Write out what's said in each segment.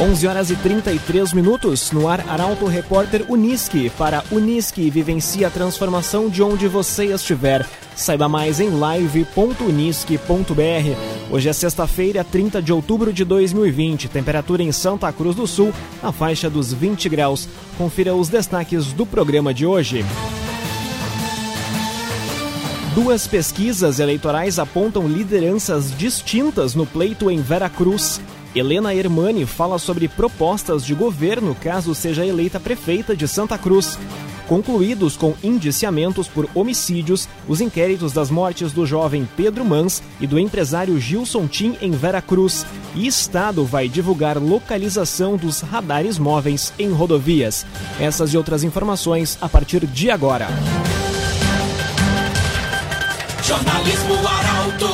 11 horas e 33 minutos, no ar Arauto Repórter Unisque. Para Unisque, vivencie a transformação de onde você estiver. Saiba mais em live.unisque.br. Hoje é sexta-feira, 30 de outubro de 2020. Temperatura em Santa Cruz do Sul, na faixa dos 20 graus. Confira os destaques do programa de hoje. Duas pesquisas eleitorais apontam lideranças distintas no pleito em Veracruz. Helena Hermani fala sobre propostas de governo caso seja eleita prefeita de Santa Cruz. Concluídos com indiciamentos por homicídios, os inquéritos das mortes do jovem Pedro Mans e do empresário Gilson Tim em Veracruz. E Estado vai divulgar localização dos radares móveis em rodovias. Essas e outras informações a partir de agora. Jornalismo Arauto.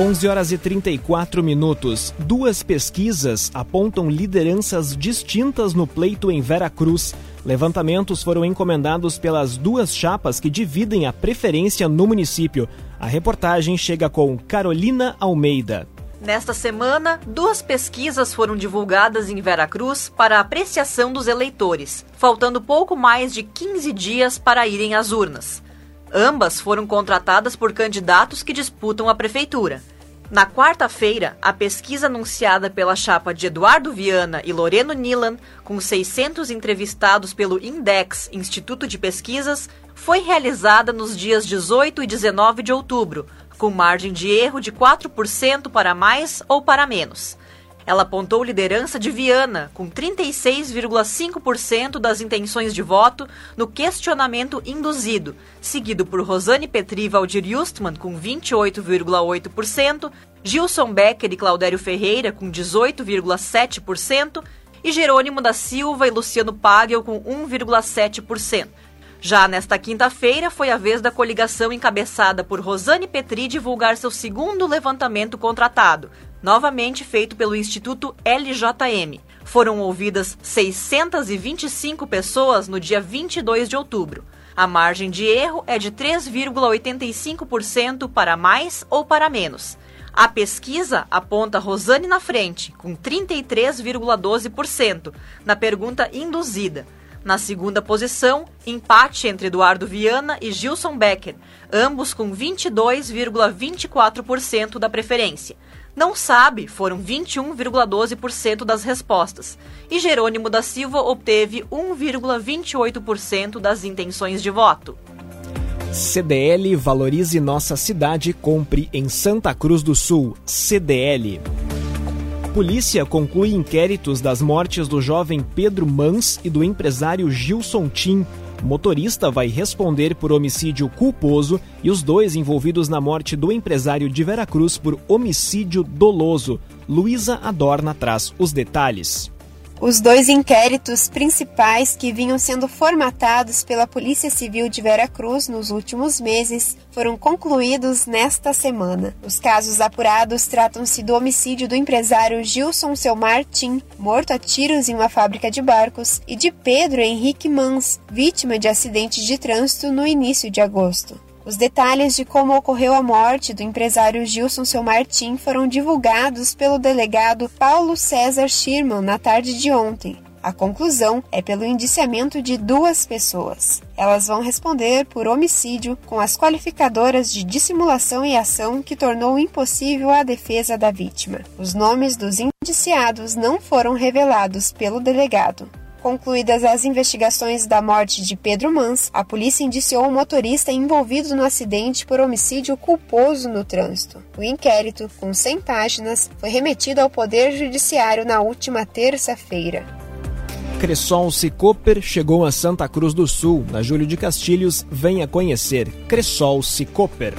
11 horas e 34 minutos. Duas pesquisas apontam lideranças distintas no pleito em Veracruz. Levantamentos foram encomendados pelas duas chapas que dividem a preferência no município. A reportagem chega com Carolina Almeida. Nesta semana, duas pesquisas foram divulgadas em Veracruz para apreciação dos eleitores, faltando pouco mais de 15 dias para irem às urnas. Ambas foram contratadas por candidatos que disputam a prefeitura. Na quarta-feira, a pesquisa anunciada pela chapa de Eduardo Viana e Loreno Nilan, com 600 entrevistados pelo Index Instituto de Pesquisas, foi realizada nos dias 18 e 19 de outubro, com margem de erro de 4% para mais ou para menos. Ela apontou liderança de Viana, com 36,5% das intenções de voto no questionamento induzido, seguido por Rosane Petri e Valdir Justman, com 28,8%, Gilson Becker e Claudério Ferreira, com 18,7%, e Jerônimo da Silva e Luciano Pagel, com 1,7%. Já nesta quinta-feira, foi a vez da coligação encabeçada por Rosane Petri divulgar seu segundo levantamento contratado, novamente feito pelo Instituto LJM. Foram ouvidas 625 pessoas no dia 22 de outubro. A margem de erro é de 3,85% para mais ou para menos. A pesquisa aponta Rosane na frente, com 33,12%, na pergunta induzida. Na segunda posição, empate entre Eduardo Viana e Gilson Becker, ambos com 22,24% da preferência. Não sabe foram 21,12% das respostas. E Jerônimo da Silva obteve 1,28% das intenções de voto. CDL Valorize Nossa Cidade, compre em Santa Cruz do Sul. CDL. Polícia conclui inquéritos das mortes do jovem Pedro Mans e do empresário Gilson Tim motorista vai responder por homicídio culposo e os dois envolvidos na morte do empresário de Veracruz por homicídio doloso. Luísa Adorna traz os detalhes. Os dois inquéritos principais que vinham sendo formatados pela Polícia Civil de Veracruz nos últimos meses foram concluídos nesta semana. Os casos apurados tratam-se do homicídio do empresário Gilson Seu Martim, morto a tiros em uma fábrica de barcos, e de Pedro Henrique Mans, vítima de acidente de trânsito no início de agosto. Os detalhes de como ocorreu a morte do empresário Gilson Seu Martim foram divulgados pelo delegado Paulo César Schirman na tarde de ontem. A conclusão é pelo indiciamento de duas pessoas. Elas vão responder por homicídio com as qualificadoras de dissimulação e ação que tornou impossível a defesa da vítima. Os nomes dos indiciados não foram revelados pelo delegado. Concluídas as investigações da morte de Pedro Mans, a polícia indiciou o motorista envolvido no acidente por homicídio culposo no trânsito. O inquérito, com 100 páginas, foi remetido ao Poder Judiciário na última terça-feira. Cressol Cicoper chegou a Santa Cruz do Sul. Na Júlio de Castilhos, venha conhecer Cressol Cicoper.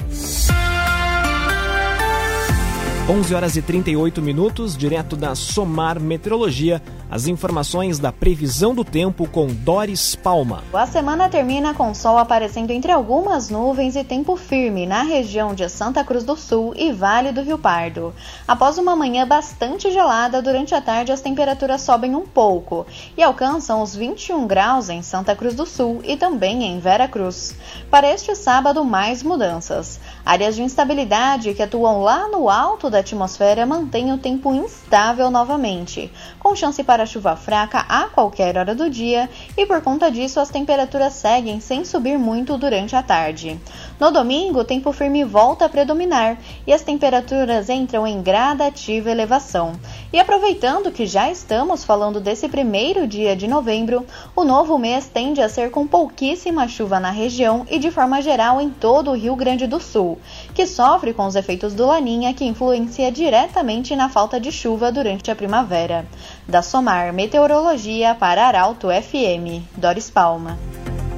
11 horas e 38 minutos, direto da Somar Meteorologia. As informações da previsão do tempo com Doris Palma. A semana termina com sol aparecendo entre algumas nuvens e tempo firme na região de Santa Cruz do Sul e Vale do Rio Pardo. Após uma manhã bastante gelada, durante a tarde as temperaturas sobem um pouco e alcançam os 21 graus em Santa Cruz do Sul e também em Vera Cruz. Para este sábado, mais mudanças. Áreas de instabilidade que atuam lá no alto da atmosfera mantêm o tempo instável novamente, com chance para chuva fraca a qualquer hora do dia e por conta disso as temperaturas seguem sem subir muito durante a tarde. No domingo, o tempo firme volta a predominar e as temperaturas entram em gradativa elevação. E aproveitando que já estamos falando desse primeiro dia de novembro, o novo mês tende a ser com pouquíssima chuva na região e de forma geral em todo o Rio Grande do Sul, que sofre com os efeitos do Laninha que influencia diretamente na falta de chuva durante a primavera. Da Somar Meteorologia para Arauto FM, Doris Palma.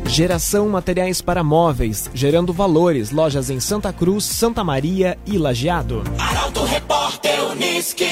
Geração Materiais para Móveis, gerando valores, lojas em Santa Cruz, Santa Maria e Lajeado. Arauto Repórter Uniski.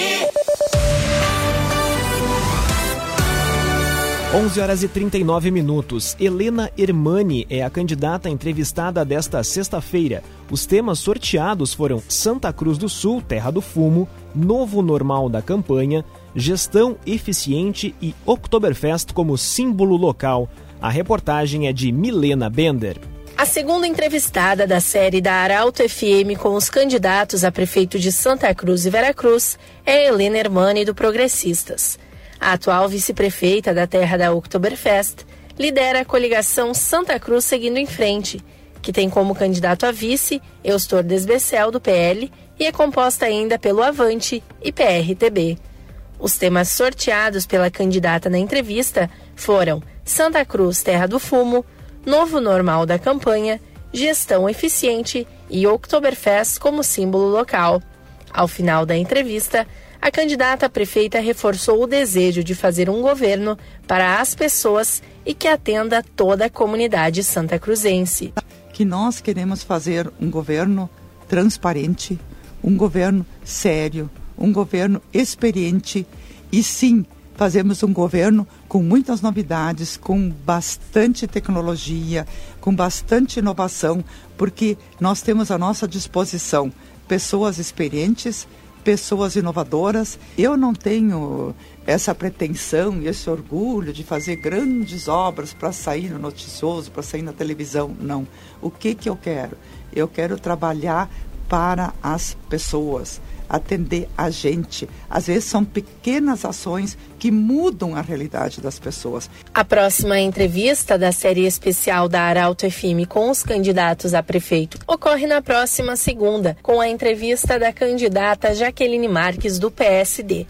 11 horas e 39 minutos. Helena Hermani é a candidata entrevistada desta sexta-feira. Os temas sorteados foram Santa Cruz do Sul, Terra do Fumo, Novo Normal da Campanha, Gestão Eficiente e Oktoberfest como símbolo local. A reportagem é de Milena Bender. A segunda entrevistada da série da Arauto FM com os candidatos a prefeito de Santa Cruz e Veracruz é Helena Hermani do Progressistas. A atual vice-prefeita da terra da Oktoberfest lidera a coligação Santa Cruz Seguindo em Frente, que tem como candidato a vice Eustor Desbecel, do PL, e é composta ainda pelo Avante e PRTB. Os temas sorteados pela candidata na entrevista foram Santa Cruz Terra do Fumo, Novo Normal da Campanha, Gestão Eficiente e Oktoberfest como símbolo local. Ao final da entrevista, a candidata a prefeita reforçou o desejo de fazer um governo para as pessoas e que atenda toda a comunidade santa cruzense. Que nós queremos fazer um governo transparente, um governo sério, um governo experiente e sim fazemos um governo com muitas novidades, com bastante tecnologia, com bastante inovação, porque nós temos à nossa disposição pessoas experientes, pessoas inovadoras. Eu não tenho essa pretensão e esse orgulho de fazer grandes obras para sair no noticioso, para sair na televisão. Não. O que, que eu quero? Eu quero trabalhar para as pessoas, atender a gente. Às vezes são pequenas ações que mudam a realidade das pessoas. A próxima entrevista da série especial da Arauto FM com os candidatos a prefeito ocorre na próxima segunda, com a entrevista da candidata Jaqueline Marques do PSD.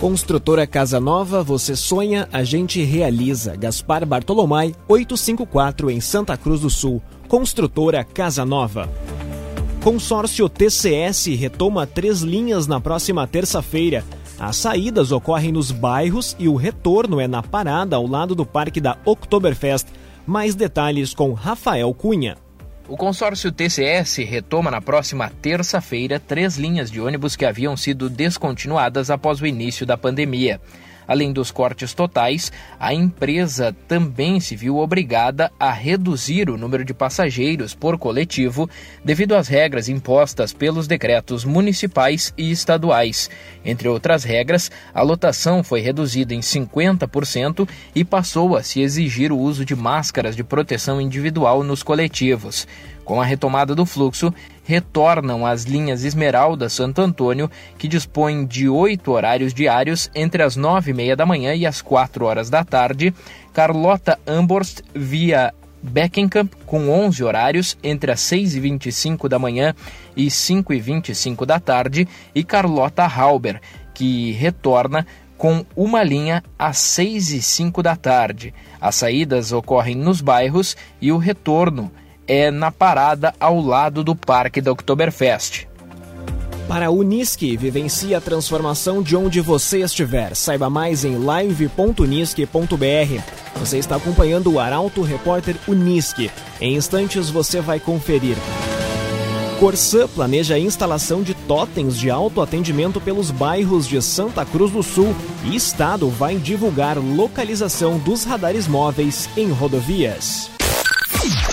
Construtora Casa Nova, você sonha, a gente realiza. Gaspar Bartolomai, 854 em Santa Cruz do Sul. Construtora Casa Nova. Consórcio TCS retoma três linhas na próxima terça-feira. As saídas ocorrem nos bairros e o retorno é na parada ao lado do Parque da Oktoberfest. Mais detalhes com Rafael Cunha. O consórcio TCS retoma na próxima terça-feira três linhas de ônibus que haviam sido descontinuadas após o início da pandemia. Além dos cortes totais, a empresa também se viu obrigada a reduzir o número de passageiros por coletivo devido às regras impostas pelos decretos municipais e estaduais. Entre outras regras, a lotação foi reduzida em 50% e passou a se exigir o uso de máscaras de proteção individual nos coletivos. Com a retomada do fluxo, retornam as linhas Esmeralda Santo Antônio, que dispõem de oito horários diários entre as nove e meia da manhã e as quatro horas da tarde, Carlota Amborst via Beckenkamp, com 11 horários entre as 6 e 25 da manhã e 5 e 25 da tarde, e Carlota Halber, que retorna com uma linha às 6 e 5 da tarde. As saídas ocorrem nos bairros e o retorno é na parada ao lado do Parque da Oktoberfest. Para a Unisque, vivencie a transformação de onde você estiver. Saiba mais em live.unisque.br. Você está acompanhando o Arauto Repórter Unisque. Em instantes você vai conferir. Corsã planeja a instalação de totens de autoatendimento pelos bairros de Santa Cruz do Sul e Estado vai divulgar localização dos radares móveis em rodovias.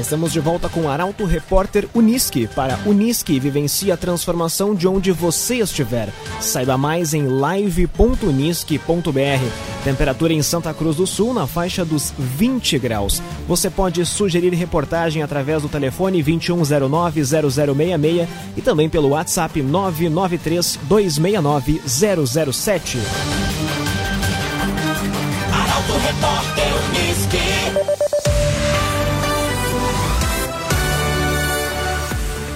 Estamos de volta com Arauto Repórter Unisque para Unisque vivencie a transformação de onde você estiver. Saiba mais em live.unisque.br. Temperatura em Santa Cruz do Sul na faixa dos 20 graus. Você pode sugerir reportagem através do telefone 2109-0066 e também pelo WhatsApp 993-269-007. Arauto Repórter Unisque.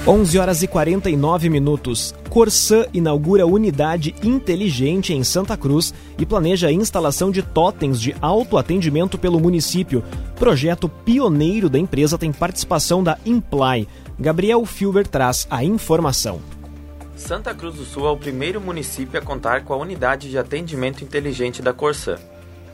11 horas e 49 minutos. Corsã inaugura unidade inteligente em Santa Cruz e planeja a instalação de totens de autoatendimento pelo município. Projeto pioneiro da empresa tem participação da Imply. Gabriel Filber traz a informação. Santa Cruz do Sul é o primeiro município a contar com a unidade de atendimento inteligente da Corsã.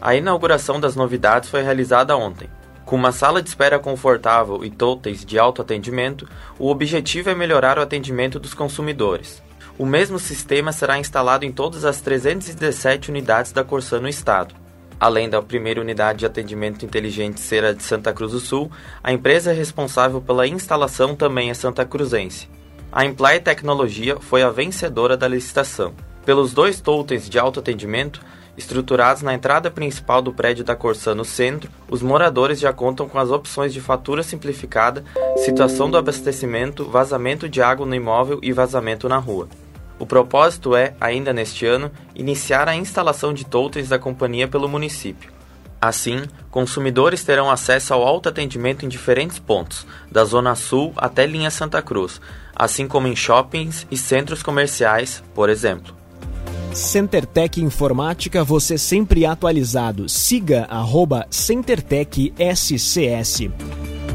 A inauguração das novidades foi realizada ontem. Com uma sala de espera confortável e totens de autoatendimento, o objetivo é melhorar o atendimento dos consumidores. O mesmo sistema será instalado em todas as 317 unidades da Corsã no estado. Além da primeira unidade de atendimento inteligente ser a de Santa Cruz do Sul, a empresa responsável pela instalação também é santa cruzense. A Imply Tecnologia foi a vencedora da licitação. Pelos dois totens de autoatendimento, estruturados na entrada principal do prédio da Corsã no centro, os moradores já contam com as opções de fatura simplificada, situação do abastecimento, vazamento de água no imóvel e vazamento na rua. O propósito é, ainda neste ano, iniciar a instalação de totens da companhia pelo município. Assim, consumidores terão acesso ao autoatendimento em diferentes pontos, da Zona Sul até linha Santa Cruz, assim como em shoppings e centros comerciais, por exemplo. CenterTech Informática, você sempre atualizado. Siga arroba CenterTech SCS.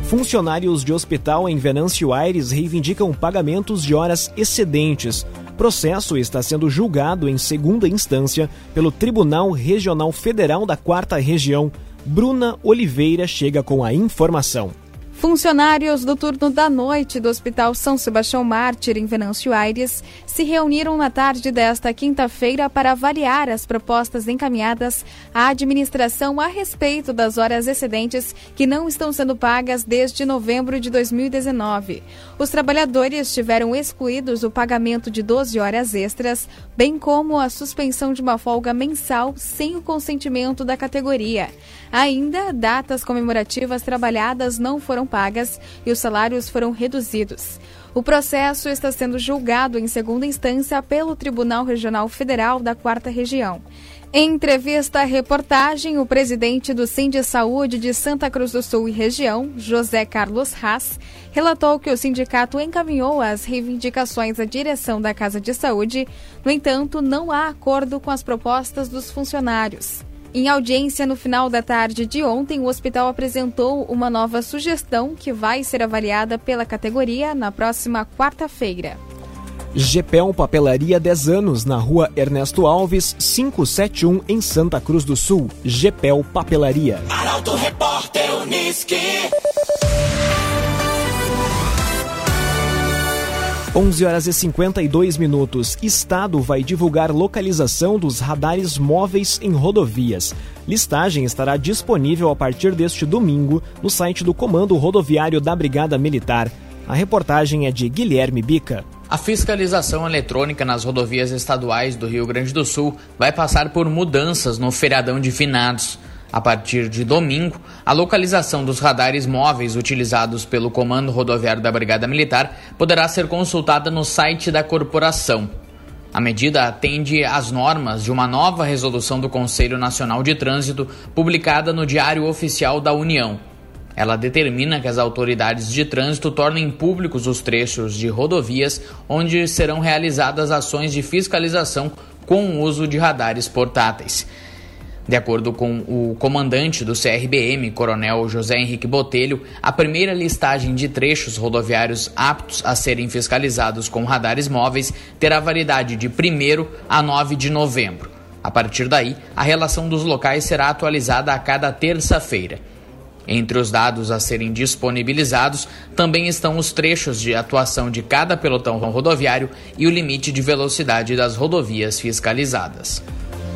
Funcionários de hospital em Venâncio Aires reivindicam pagamentos de horas excedentes. Processo está sendo julgado em segunda instância pelo Tribunal Regional Federal da Quarta Região. Bruna Oliveira chega com a informação. Funcionários do turno da noite do Hospital São Sebastião Mártir, em Venâncio Aires, se reuniram na tarde desta quinta-feira para avaliar as propostas encaminhadas à administração a respeito das horas excedentes que não estão sendo pagas desde novembro de 2019. Os trabalhadores tiveram excluídos o pagamento de 12 horas extras, bem como a suspensão de uma folga mensal sem o consentimento da categoria. Ainda, datas comemorativas trabalhadas não foram pagas e os salários foram reduzidos. O processo está sendo julgado em segunda instância pelo Tribunal Regional Federal da Quarta Região. Em entrevista à reportagem, o presidente do Sind Saúde de Santa Cruz do Sul e região, José Carlos Haas, relatou que o sindicato encaminhou as reivindicações à direção da Casa de Saúde, no entanto, não há acordo com as propostas dos funcionários. Em audiência no final da tarde de ontem, o hospital apresentou uma nova sugestão que vai ser avaliada pela categoria na próxima quarta-feira. GPEL Papelaria 10 anos, na rua Ernesto Alves, 571, em Santa Cruz do Sul. GPEL Papelaria. Arauto Repórter Uniski. 11 horas e 52 minutos. Estado vai divulgar localização dos radares móveis em rodovias. Listagem estará disponível a partir deste domingo no site do Comando Rodoviário da Brigada Militar. A reportagem é de Guilherme Bica. A fiscalização eletrônica nas rodovias estaduais do Rio Grande do Sul vai passar por mudanças no feriadão de finados. A partir de domingo, a localização dos radares móveis utilizados pelo Comando Rodoviário da Brigada Militar poderá ser consultada no site da corporação. A medida atende às normas de uma nova resolução do Conselho Nacional de Trânsito publicada no Diário Oficial da União. Ela determina que as autoridades de trânsito tornem públicos os trechos de rodovias onde serão realizadas ações de fiscalização com o uso de radares portáteis. De acordo com o comandante do CRBM, Coronel José Henrique Botelho, a primeira listagem de trechos rodoviários aptos a serem fiscalizados com radares móveis terá validade de 1 a 9 de novembro. A partir daí, a relação dos locais será atualizada a cada terça-feira. Entre os dados a serem disponibilizados também estão os trechos de atuação de cada pelotão rodoviário e o limite de velocidade das rodovias fiscalizadas.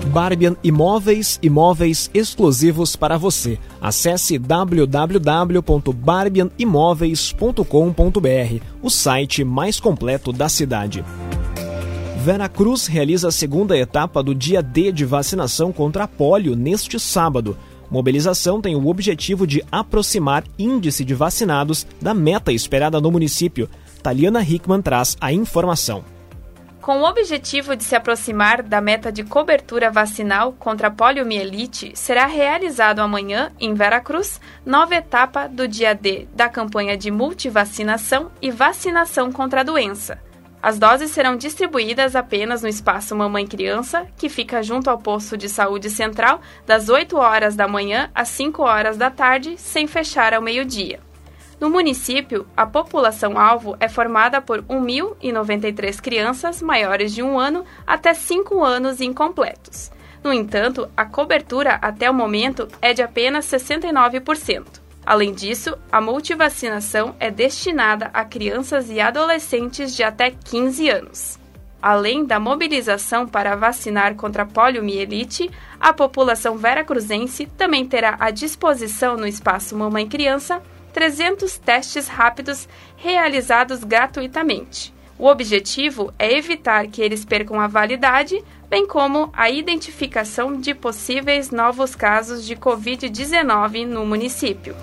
Barbian Imóveis, imóveis exclusivos para você. Acesse www.barbianimóveis.com.br, o site mais completo da cidade. Vera Cruz realiza a segunda etapa do dia D de vacinação contra a polio neste sábado. Mobilização tem o objetivo de aproximar índice de vacinados da meta esperada no município. Taliana Hickman traz a informação. Com o objetivo de se aproximar da meta de cobertura vacinal contra a poliomielite, será realizado amanhã, em Veracruz, nova etapa do dia D da campanha de multivacinação e vacinação contra a doença. As doses serão distribuídas apenas no espaço Mamãe Criança, que fica junto ao posto de saúde central, das 8 horas da manhã às 5 horas da tarde, sem fechar ao meio-dia. No município, a população-alvo é formada por 1.093 crianças maiores de um ano até 5 anos incompletos. No entanto, a cobertura até o momento é de apenas 69%. Além disso, a multivacinação é destinada a crianças e adolescentes de até 15 anos. Além da mobilização para vacinar contra poliomielite, a população veracruzense também terá à disposição no espaço Mamãe Criança 300 testes rápidos realizados gratuitamente. O objetivo é evitar que eles percam a validade, bem como a identificação de possíveis novos casos de Covid-19 no município.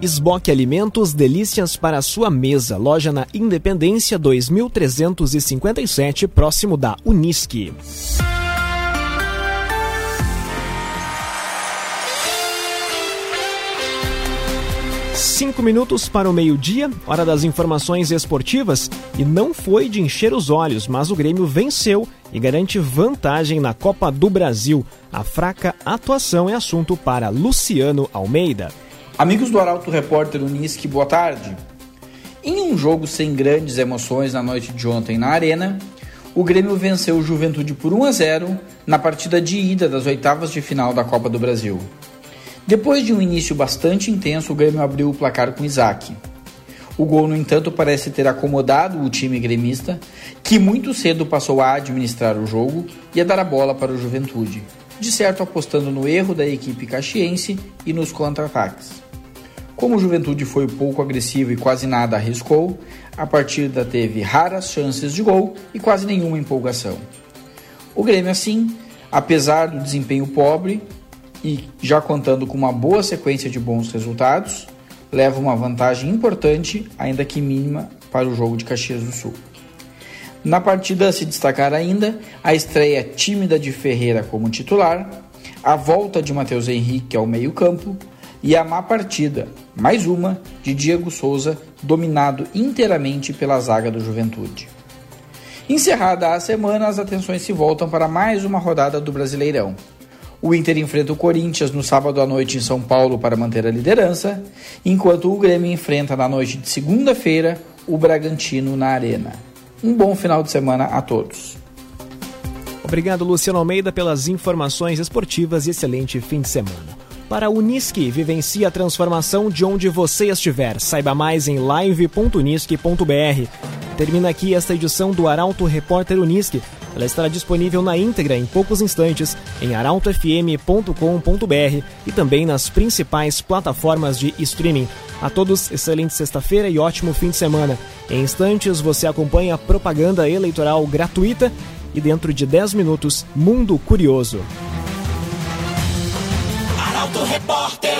Esboque Alimentos Delícias para sua mesa. Loja na Independência 2357, próximo da Unisque. Cinco minutos para o meio-dia, hora das informações esportivas, e não foi de encher os olhos, mas o Grêmio venceu e garante vantagem na Copa do Brasil. A fraca atuação é assunto para Luciano Almeida. Amigos do Arauto Repórter Unisque, boa tarde. Em um jogo sem grandes emoções na noite de ontem na Arena, o Grêmio venceu o Juventude por 1 a 0 na partida de ida das oitavas de final da Copa do Brasil. Depois de um início bastante intenso, o Grêmio abriu o placar com Isaac. O gol, no entanto, parece ter acomodado o time gremista, que muito cedo passou a administrar o jogo e a dar a bola para o Juventude, de certo apostando no erro da equipe caxiense e nos contra-ataques. Como o Juventude foi pouco agressivo e quase nada arriscou, a partida teve raras chances de gol e quase nenhuma empolgação. O Grêmio, assim, apesar do desempenho pobre e já contando com uma boa sequência de bons resultados, leva uma vantagem importante, ainda que mínima, para o jogo de Caxias do Sul. Na partida se destacar ainda a estreia tímida de Ferreira como titular, a volta de Matheus Henrique ao meio-campo e a má partida, mais uma, de Diego Souza, dominado inteiramente pela zaga do Juventude. Encerrada a semana, as atenções se voltam para mais uma rodada do Brasileirão. O Inter enfrenta o Corinthians no sábado à noite em São Paulo para manter a liderança, enquanto o Grêmio enfrenta na noite de segunda-feira o Bragantino na Arena. Um bom final de semana a todos. Obrigado, Luciano Almeida, pelas informações esportivas e excelente fim de semana. Para a Unisque, vivencie a transformação de onde você estiver. Saiba mais em live.unisque.br. termina aqui esta edição do Arauto Repórter Unisque. Ela estará disponível na íntegra em poucos instantes em arautofm.com.br e também nas principais plataformas de streaming. A todos, excelente sexta-feira e ótimo fim de semana. Em instantes, você acompanha propaganda eleitoral gratuita e dentro de 10 minutos, Mundo Curioso. Arauto Repórter.